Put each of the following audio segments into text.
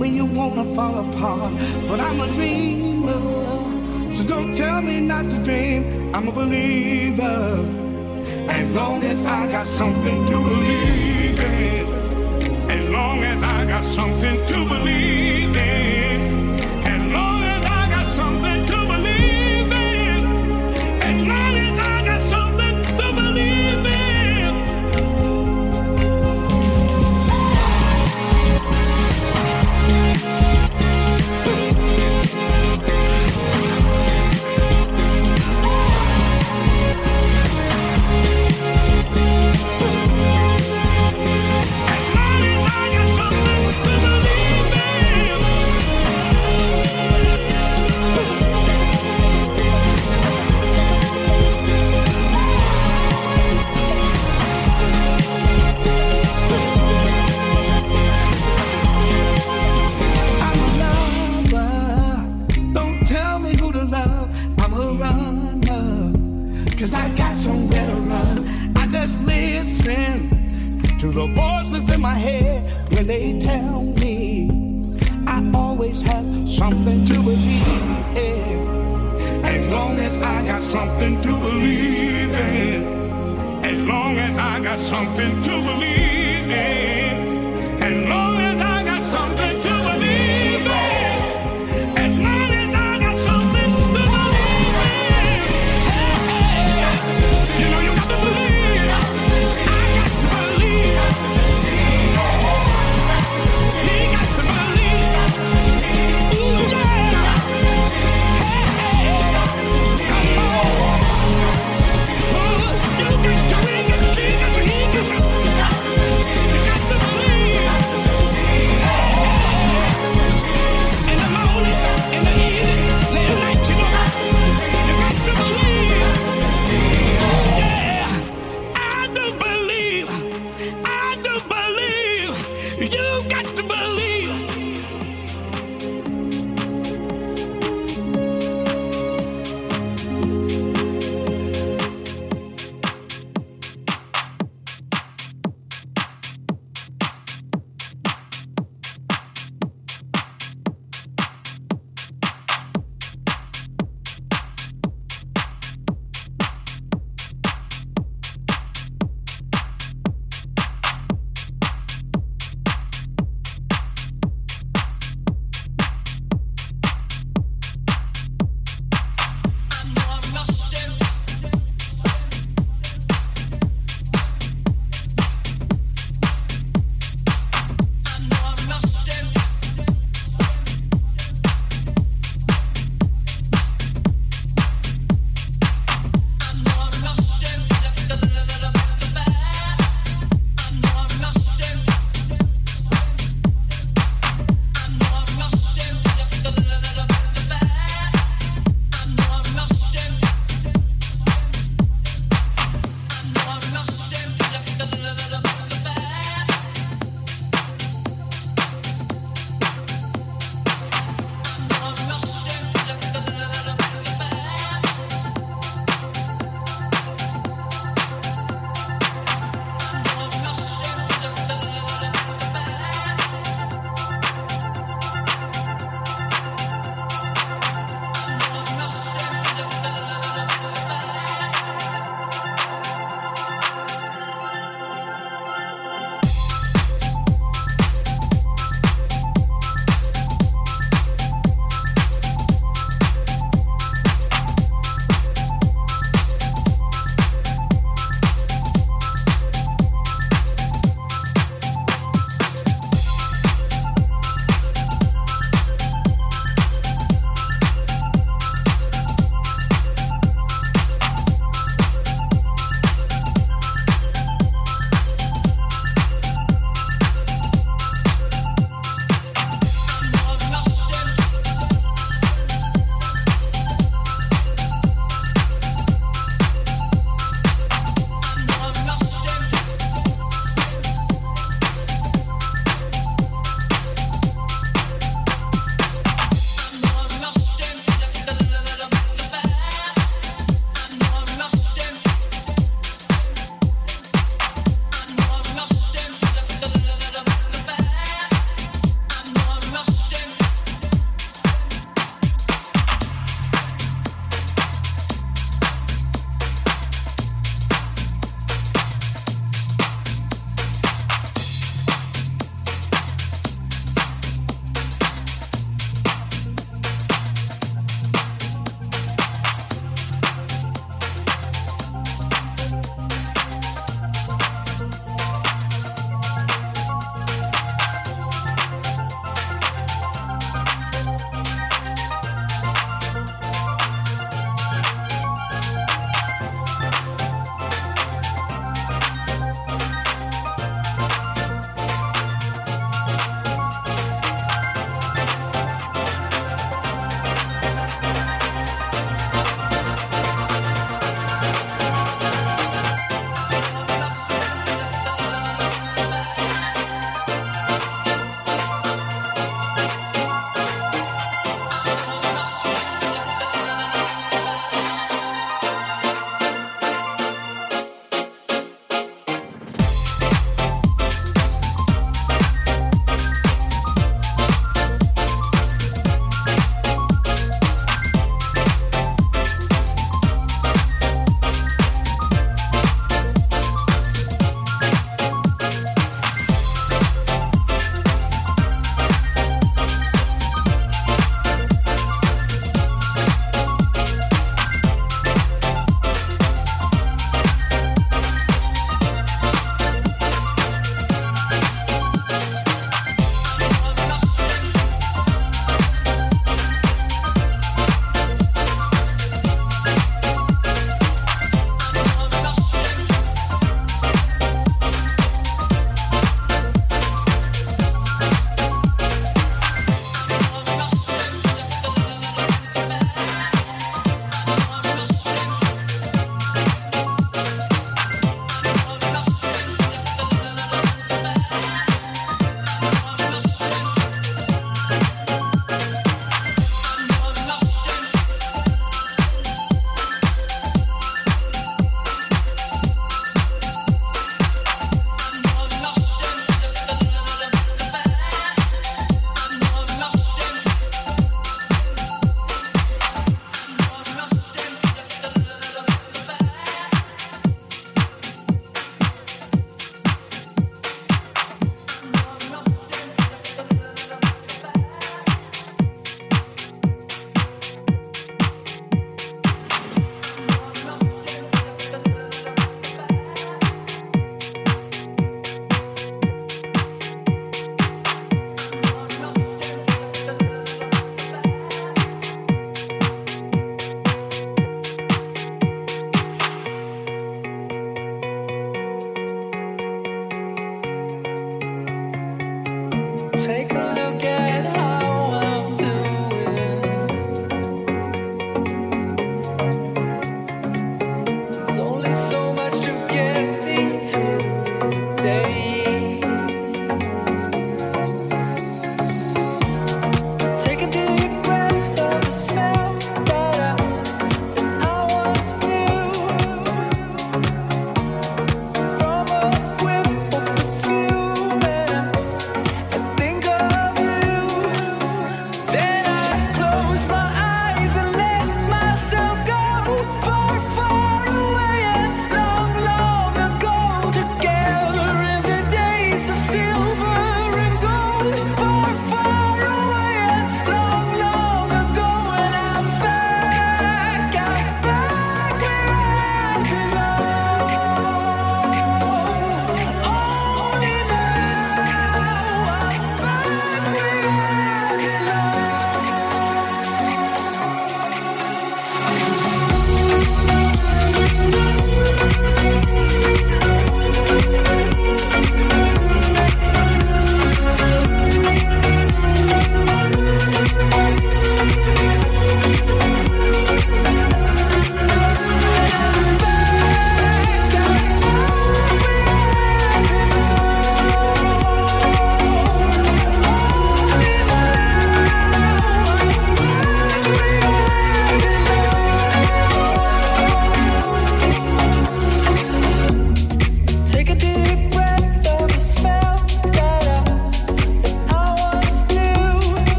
when you wanna fall apart. But I'm a dreamer, So don't tell me not to dream. I'm a believer. As long as I got something to believe in. As long as I got something to believe in. The voices in my head when they tell me I always have something to believe in. As long as I got something to believe in. As long as I got something to believe in.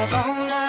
I've owned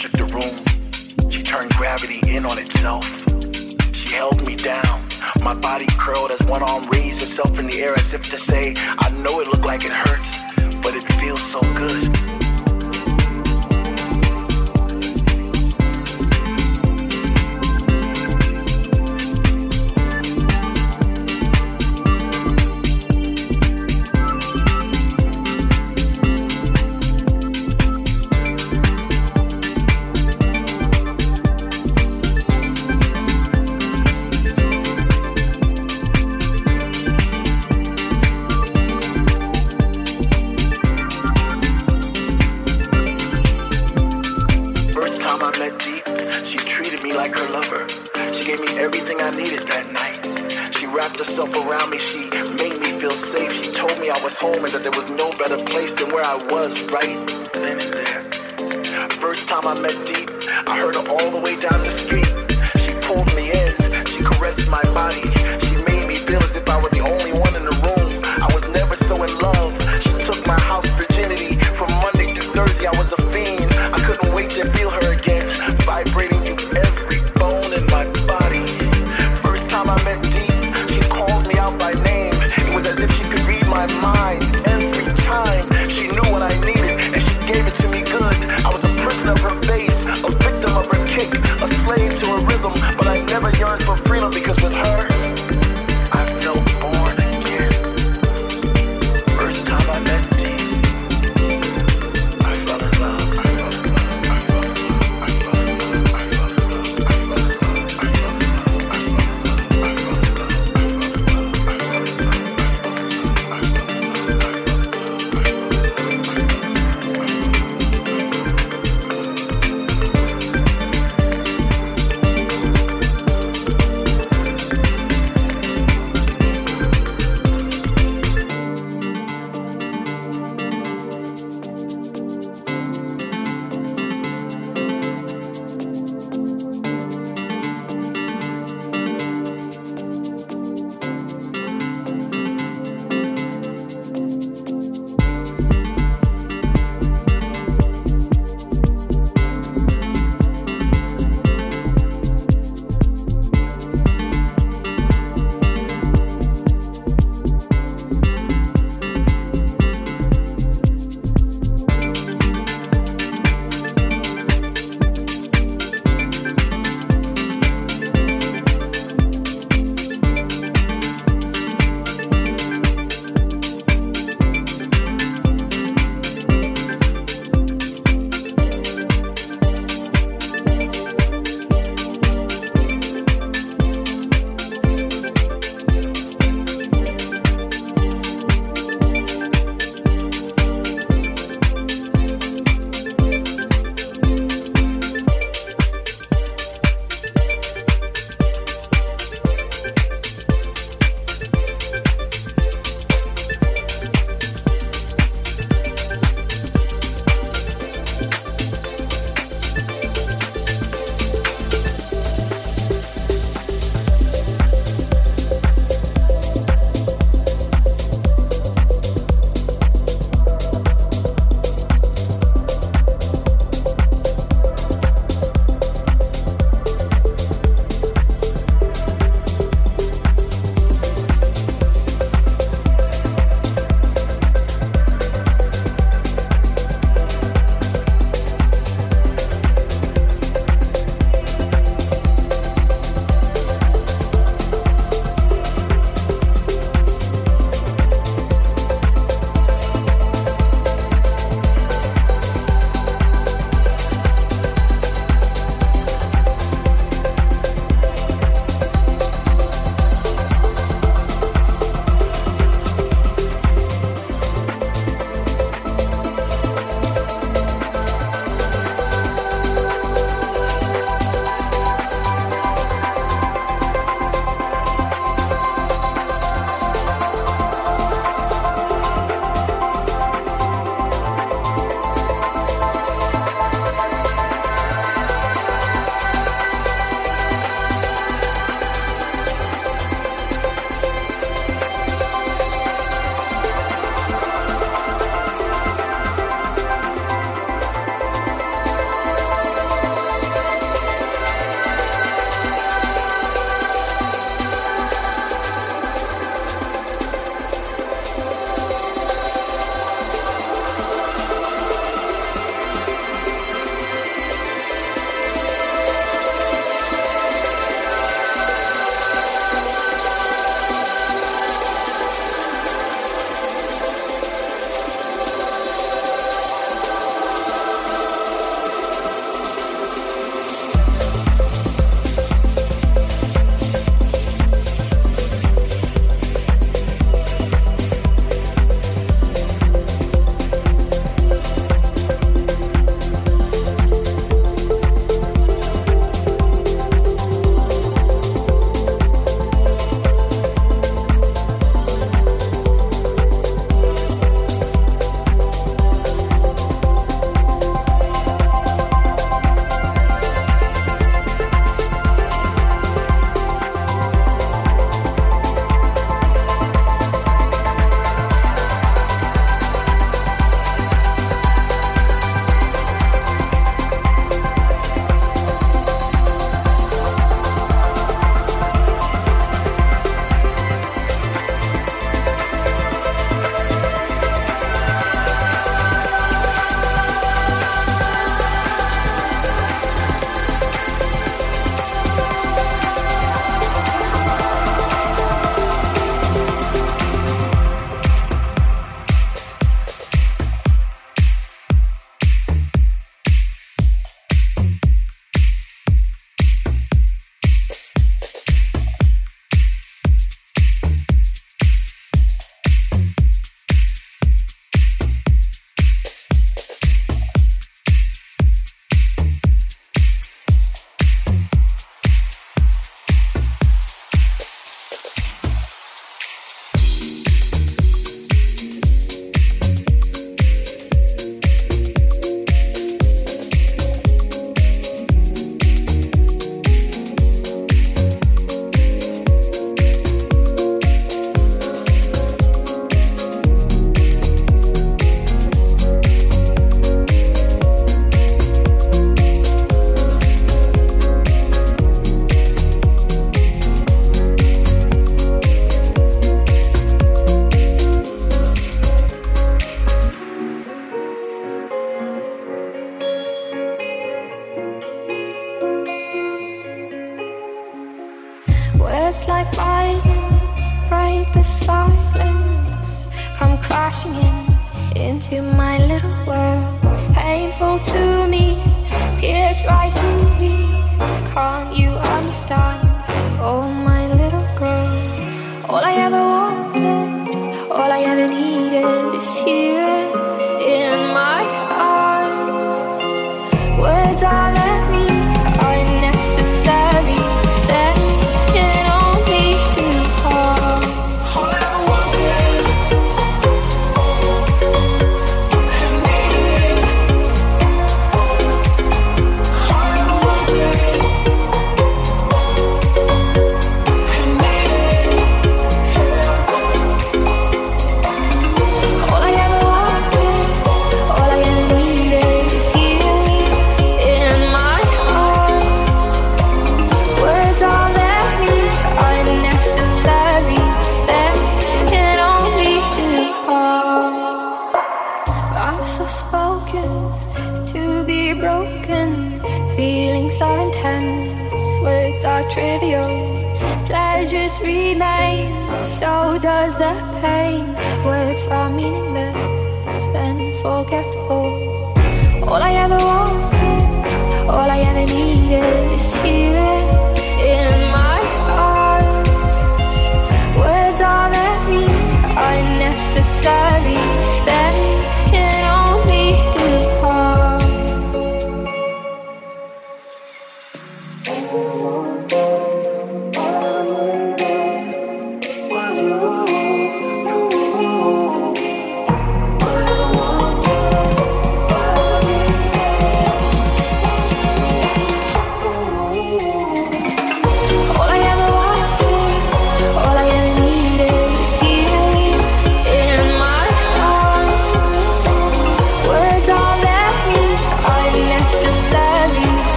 shook the room. She turned gravity in on itself. She held me down. My body curled as one arm raised itself in the air as if to say, I know it looked like it hurts, but it feels so good.